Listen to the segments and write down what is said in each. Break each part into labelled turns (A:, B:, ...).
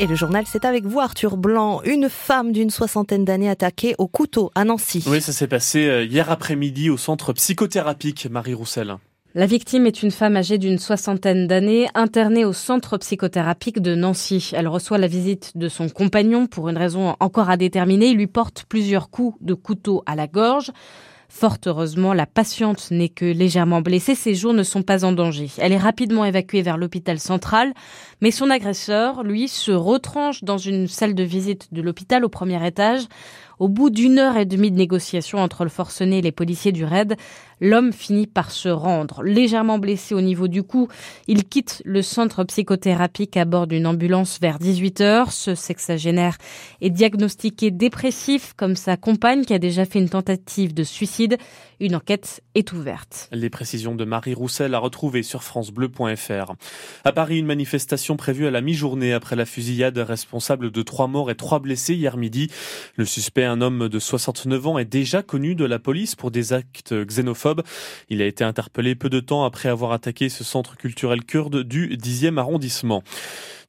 A: Et le journal, c'est avec vous, Arthur Blanc. Une femme d'une soixantaine d'années attaquée au couteau à Nancy.
B: Oui, ça s'est passé euh, hier après-midi au centre psychothérapique Marie Roussel.
C: La victime est une femme âgée d'une soixantaine d'années, internée au centre psychothérapique de Nancy. Elle reçoit la visite de son compagnon pour une raison encore à déterminer. Il lui porte plusieurs coups de couteau à la gorge. Fort heureusement, la patiente n'est que légèrement blessée. Ses jours ne sont pas en danger. Elle est rapidement évacuée vers l'hôpital central, mais son agresseur, lui, se retranche dans une salle de visite de l'hôpital au premier étage. Au bout d'une heure et demie de négociation entre le forcené et les policiers du raid, l'homme finit par se rendre. Légèrement blessé au niveau du cou, il quitte le centre psychothérapique à bord d'une ambulance vers 18 heures. Ce sexagénaire est diagnostiqué dépressif comme sa compagne qui a déjà fait une tentative de suicide. Une enquête est ouverte.
B: Les précisions de Marie Roussel à retrouver sur francebleu.fr. À Paris, une manifestation prévue à la mi-journée après la fusillade responsable de trois morts et trois blessés hier midi. Le suspect un homme de 69 ans, est déjà connu de la police pour des actes xénophobes. Il a été interpellé peu de temps après avoir attaqué ce centre culturel kurde du 10e arrondissement.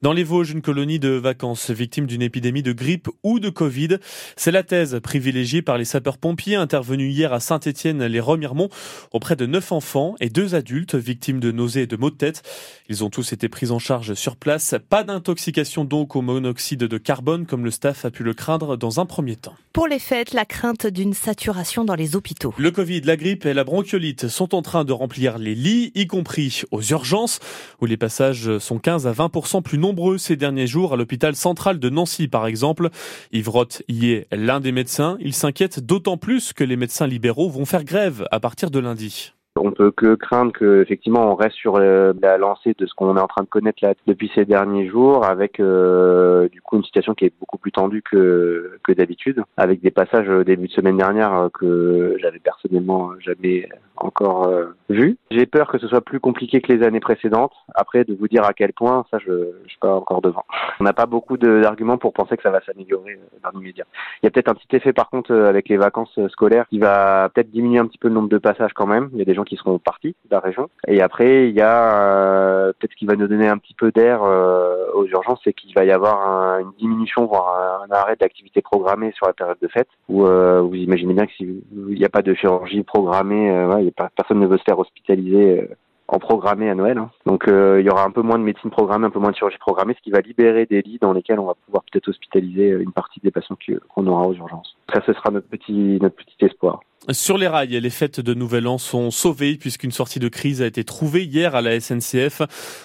B: Dans les Vosges, une colonie de vacances victime d'une épidémie de grippe ou de Covid. C'est la thèse privilégiée par les sapeurs-pompiers intervenus hier à Saint-Étienne-les-Remiremont auprès de neuf enfants et deux adultes victimes de nausées et de maux de tête. Ils ont tous été pris en charge sur place. Pas d'intoxication donc au monoxyde de carbone comme le staff a pu le craindre dans un premier temps.
A: Pour les fêtes, la crainte d'une saturation dans les hôpitaux.
B: Le Covid, la grippe et la bronchiolite sont en train de remplir les lits, y compris aux urgences, où les passages sont 15 à 20% plus nombreux nombreux ces derniers jours à l'hôpital central de Nancy, par exemple. Yves y est l'un des médecins. Il s'inquiète d'autant plus que les médecins libéraux vont faire grève à partir de lundi.
D: On peut que craindre que effectivement on reste sur euh, la lancée de ce qu'on est en train de connaître là depuis ces derniers jours, avec euh, du coup une situation qui est beaucoup plus tendue que que d'habitude, avec des passages au début de semaine dernière euh, que j'avais personnellement jamais encore vu. J'ai peur que ce soit plus compliqué que les années précédentes. Après, de vous dire à quel point, ça je je suis pas encore devant. On n'a pas beaucoup d'arguments pour penser que ça va s'améliorer dans l'immédiat. Il y a peut-être un petit effet par contre avec les vacances scolaires qui va peut-être diminuer un petit peu le nombre de passages quand même. Il y a des gens qui seront partis de la région. Et après, il y a euh, peut-être ce qui va nous donner un petit peu d'air euh, aux urgences, c'est qu'il va y avoir une diminution, voire un, arrêt d'activité programmée sur la période de fête, où euh, vous imaginez bien que s'il n'y a pas de chirurgie programmée, ouais, pas, personne ne veut se faire hospitaliser en programmé à Noël. Hein. Donc il y aura un peu moins de médecine programmée, un peu moins de chirurgie programmée, ce qui va libérer des lits dans lesquels on va pouvoir peut-être hospitaliser une partie des patients qu'on aura aux urgences. Ça, ce sera notre petit notre petit espoir.
B: Sur les rails, les fêtes de Nouvel An sont sauvées puisqu'une sortie de crise a été trouvée hier à la SNCF.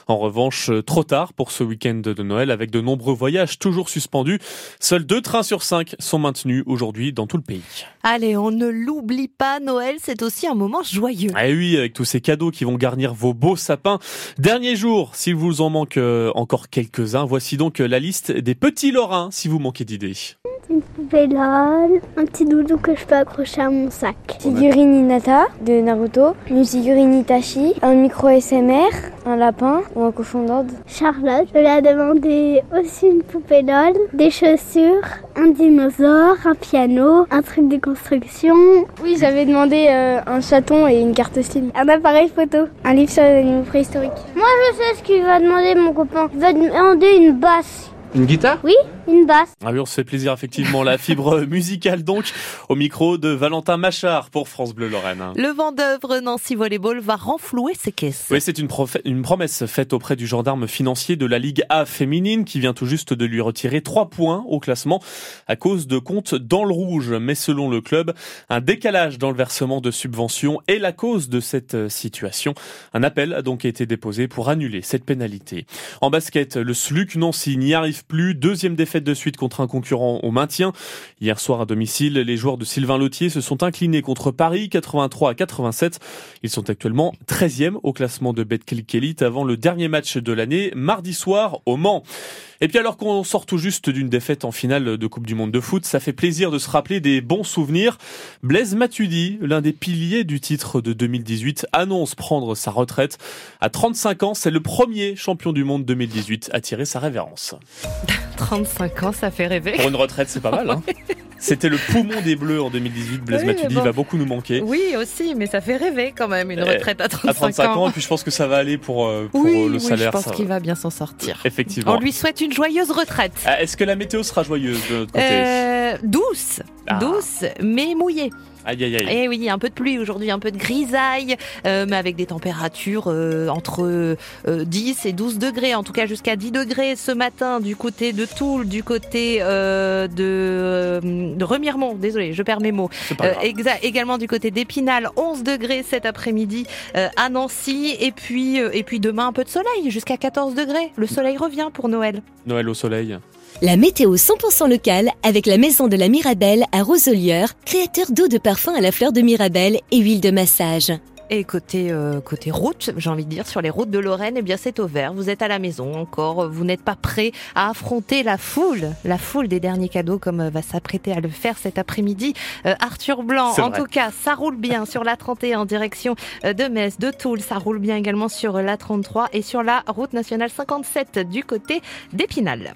B: En revanche, trop tard pour ce week-end de Noël avec de nombreux voyages toujours suspendus. Seuls deux trains sur cinq sont maintenus aujourd'hui dans tout le pays.
A: Allez, on ne l'oublie pas, Noël, c'est aussi un moment joyeux.
B: Eh oui, avec tous ces cadeaux qui vont garnir vos beaux sapins. Dernier jour, s'il vous en manque euh, encore quelques-uns, voici donc la liste des petits Lorrains si vous manquez d'idées
E: une poupée LOL, un petit doudou que je peux accrocher à mon sac.
F: Figurine Inata de Naruto, une figurine Itachi, un micro SMR, un lapin ou un cochon d'ordre.
E: Charlotte, je lui ai demandé aussi une poupée LOL, des chaussures, un dinosaure, un piano, un truc de construction.
F: Oui, j'avais demandé euh, un chaton et une carte SIM.
E: Un appareil photo, un livre sur les animaux préhistoriques. Moi, je sais ce qu'il va demander mon copain. Il va demander une basse.
B: Une guitare?
E: Oui, une basse.
B: Ah oui, on se fait plaisir effectivement. La fibre musicale donc au micro de Valentin Machard pour France Bleu Lorraine.
A: Le vent d'œuvre Nancy Volleyball va renflouer ses caisses.
B: Oui, c'est une, une promesse faite auprès du gendarme financier de la Ligue A féminine qui vient tout juste de lui retirer trois points au classement à cause de comptes dans le rouge. Mais selon le club, un décalage dans le versement de subventions est la cause de cette situation. Un appel a donc été déposé pour annuler cette pénalité. En basket, le SLUC Nancy n'y arrive plus. Deuxième défaite de suite contre un concurrent au maintien. Hier soir à domicile, les joueurs de Sylvain Lautier se sont inclinés contre Paris 83 à 87. Ils sont actuellement 13e au classement de Betclic Elite avant le dernier match de l'année, mardi soir au Mans. Et puis alors qu'on sort tout juste d'une défaite en finale de Coupe du Monde de foot, ça fait plaisir de se rappeler des bons souvenirs. Blaise Matuidi, l'un des piliers du titre de 2018, annonce prendre sa retraite. À 35 ans, c'est le premier champion du monde 2018 à tirer sa révérence.
A: 35 ans, ça fait rêver.
B: Pour une retraite, c'est pas mal. Hein C'était le poumon des Bleus en 2018. Blaise
A: Oui,
B: Matuidi
A: bon.
B: va beaucoup nous manquer.
A: Oui, aussi, mais ça fait rêver quand même, une
B: Euh,
A: retraite à 35,
B: À 35 ans, et puis je pense que ça va aller pour, euh, pour
A: oui,
B: euh, le
A: oui,
B: salaire.
A: je pense
B: ça-
A: qu'il va bien s'en sortir.
B: Effectivement.
A: On lui souhaite une joyeuse retraite.
B: Ah, Est-ce que la météo sera joyeuse de notre côté?
A: Euh, douce,
B: Ah.
A: douce, mais mouillée.
B: Aïe aïe aïe.
A: Et oui, un peu de pluie aujourd'hui, un peu de grisaille, euh, mais avec des températures euh, entre euh, 10 et 12 degrés, en tout cas jusqu'à 10 degrés ce matin du côté de Toul, du côté euh, de, euh, de Remiremont, désolé, je perds mes mots. Euh, également du côté d'Épinal, 11 degrés cet après-midi euh, à Nancy, et puis, euh, et puis demain un peu de soleil, jusqu'à 14 degrés. Le soleil revient pour Noël.
B: Noël au soleil.
G: La météo 100% locale avec la maison de la Mirabelle à Roselière, créateur d'eau de parfum à la fleur de Mirabelle et huile de massage.
A: Et côté euh, côté route, j'ai envie de dire sur les routes de Lorraine, eh bien c'est au vert. Vous êtes à la maison encore, vous n'êtes pas prêt à affronter la foule, la foule des derniers cadeaux comme va s'apprêter à le faire cet après-midi euh, Arthur Blanc. En
B: vrai.
A: tout cas, ça roule bien sur la 31 en direction euh, de Metz, de Toul, ça roule bien également sur la 33 et sur la route nationale 57 du côté d'Épinal.